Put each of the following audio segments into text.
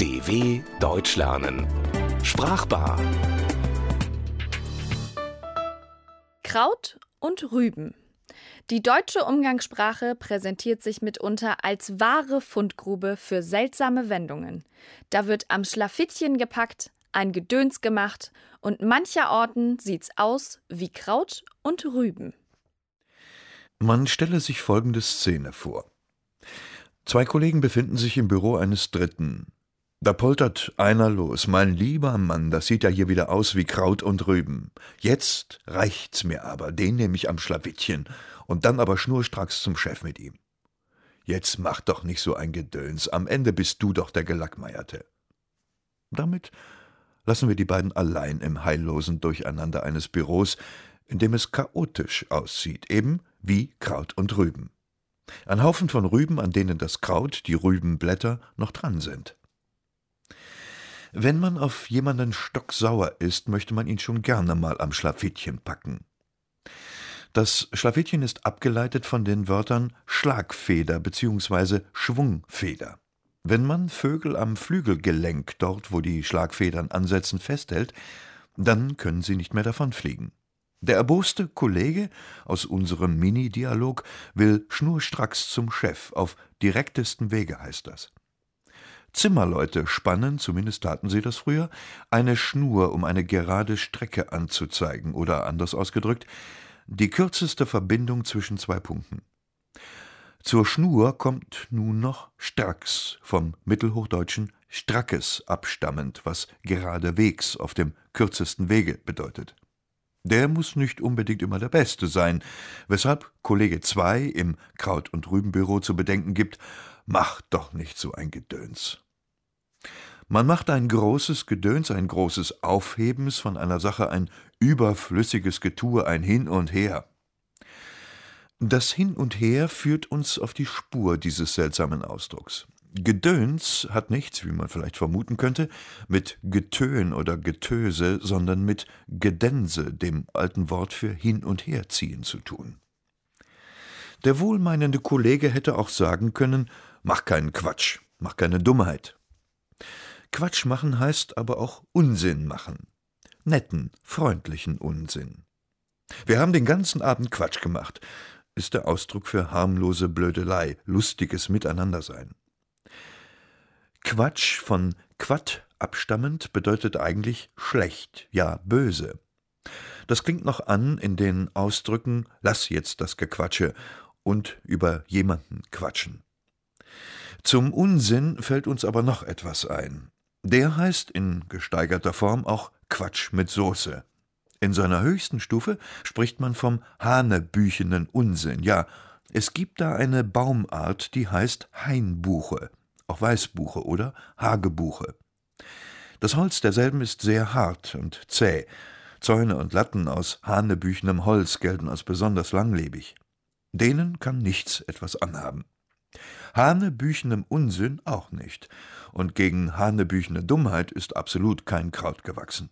DW Deutsch lernen. Sprachbar. Kraut und Rüben. Die deutsche Umgangssprache präsentiert sich mitunter als wahre Fundgrube für seltsame Wendungen. Da wird am Schlafittchen gepackt, ein Gedöns gemacht und mancherorten sieht's aus wie Kraut und Rüben. Man stelle sich folgende Szene vor. Zwei Kollegen befinden sich im Büro eines Dritten. Da poltert einer los. Mein lieber Mann, das sieht ja hier wieder aus wie Kraut und Rüben. Jetzt reicht's mir aber, den nehme ich am Schlawittchen und dann aber schnurstracks zum Chef mit ihm. Jetzt mach doch nicht so ein Gedöns, am Ende bist du doch der Gelackmeierte. Damit lassen wir die beiden allein im heillosen Durcheinander eines Büros, in dem es chaotisch aussieht, eben wie Kraut und Rüben. Ein Haufen von Rüben, an denen das Kraut, die Rübenblätter, noch dran sind. Wenn man auf jemanden stocksauer ist, möchte man ihn schon gerne mal am Schlafittchen packen. Das Schlafittchen ist abgeleitet von den Wörtern Schlagfeder bzw. Schwungfeder. Wenn man Vögel am Flügelgelenk, dort wo die Schlagfedern ansetzen, festhält, dann können sie nicht mehr davonfliegen. Der erboste Kollege aus unserem Mini-Dialog will schnurstracks zum Chef, auf direktestem Wege heißt das. Zimmerleute spannen, zumindest taten sie das früher, eine Schnur, um eine gerade Strecke anzuzeigen, oder anders ausgedrückt, die kürzeste Verbindung zwischen zwei Punkten. Zur Schnur kommt nun noch Stracks vom mittelhochdeutschen Strackes abstammend, was geradewegs auf dem kürzesten Wege bedeutet. Der muss nicht unbedingt immer der Beste sein, weshalb Kollege 2 im Kraut- und Rübenbüro zu bedenken gibt, mach doch nicht so ein Gedöns. Man macht ein großes Gedöns, ein großes Aufhebens von einer Sache, ein überflüssiges Getue, ein Hin und Her. Das Hin und Her führt uns auf die Spur dieses seltsamen Ausdrucks. Gedöns hat nichts, wie man vielleicht vermuten könnte, mit Getön oder Getöse, sondern mit Gedense, dem alten Wort für hin und herziehen, zu tun. Der wohlmeinende Kollege hätte auch sagen können, mach keinen Quatsch, mach keine Dummheit. Quatsch machen heißt aber auch Unsinn machen. Netten, freundlichen Unsinn. Wir haben den ganzen Abend Quatsch gemacht ist der Ausdruck für harmlose Blödelei, lustiges Miteinandersein. Quatsch von Quatt abstammend bedeutet eigentlich schlecht, ja böse. Das klingt noch an in den Ausdrücken lass jetzt das Gequatsche und über jemanden quatschen. Zum Unsinn fällt uns aber noch etwas ein. Der heißt in gesteigerter Form auch Quatsch mit Soße. In seiner höchsten Stufe spricht man vom hanebüchenen Unsinn. Ja, es gibt da eine Baumart, die heißt Hainbuche, auch Weißbuche oder Hagebuche. Das Holz derselben ist sehr hart und zäh. Zäune und Latten aus hanebüchenem Holz gelten als besonders langlebig. Denen kann nichts etwas anhaben. Hanebüchenem Unsinn auch nicht. Und gegen hanebüchene Dummheit ist absolut kein Kraut gewachsen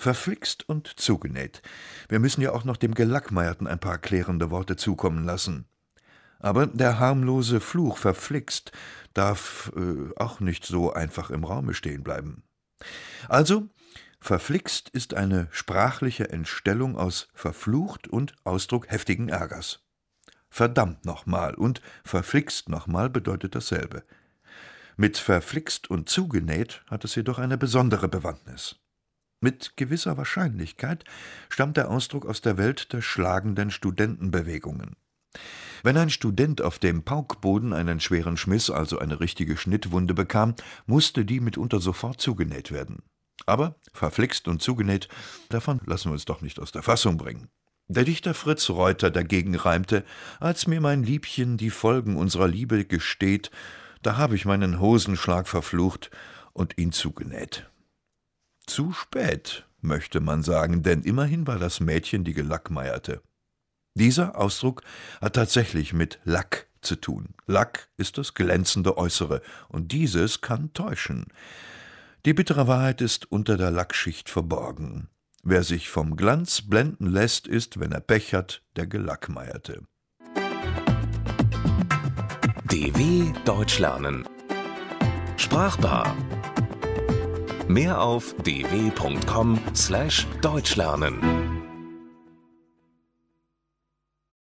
verflixt und zugenäht. Wir müssen ja auch noch dem Gelackmeierten ein paar klärende Worte zukommen lassen. Aber der harmlose Fluch verflixt darf äh, auch nicht so einfach im Raume stehen bleiben. Also, verflixt ist eine sprachliche Entstellung aus verflucht und Ausdruck heftigen Ärgers. Verdammt nochmal und verflixt nochmal bedeutet dasselbe. Mit verflixt und zugenäht hat es jedoch eine besondere Bewandtnis. Mit gewisser Wahrscheinlichkeit stammt der Ausdruck aus der Welt der schlagenden Studentenbewegungen. Wenn ein Student auf dem Paukboden einen schweren Schmiss, also eine richtige Schnittwunde bekam, musste die mitunter sofort zugenäht werden. Aber verflixt und zugenäht, davon lassen wir uns doch nicht aus der Fassung bringen. Der Dichter Fritz Reuter dagegen reimte, als mir mein Liebchen die Folgen unserer Liebe gesteht, da habe ich meinen Hosenschlag verflucht und ihn zugenäht. Zu spät, möchte man sagen, denn immerhin war das Mädchen die Gelackmeierte. Dieser Ausdruck hat tatsächlich mit Lack zu tun. Lack ist das glänzende Äußere, und dieses kann täuschen. Die bittere Wahrheit ist unter der Lackschicht verborgen. Wer sich vom Glanz blenden lässt, ist, wenn er Pech hat, der Gelackmeierte. DW Deutsch lernen Sprachbar. Mehr auf dw.com/deutschlernen.